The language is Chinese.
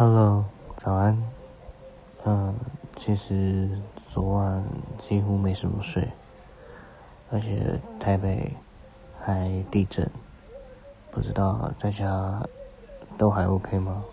Hello，早安。嗯，其实昨晚几乎没什么睡，而且台北还地震，不知道在家都还 OK 吗？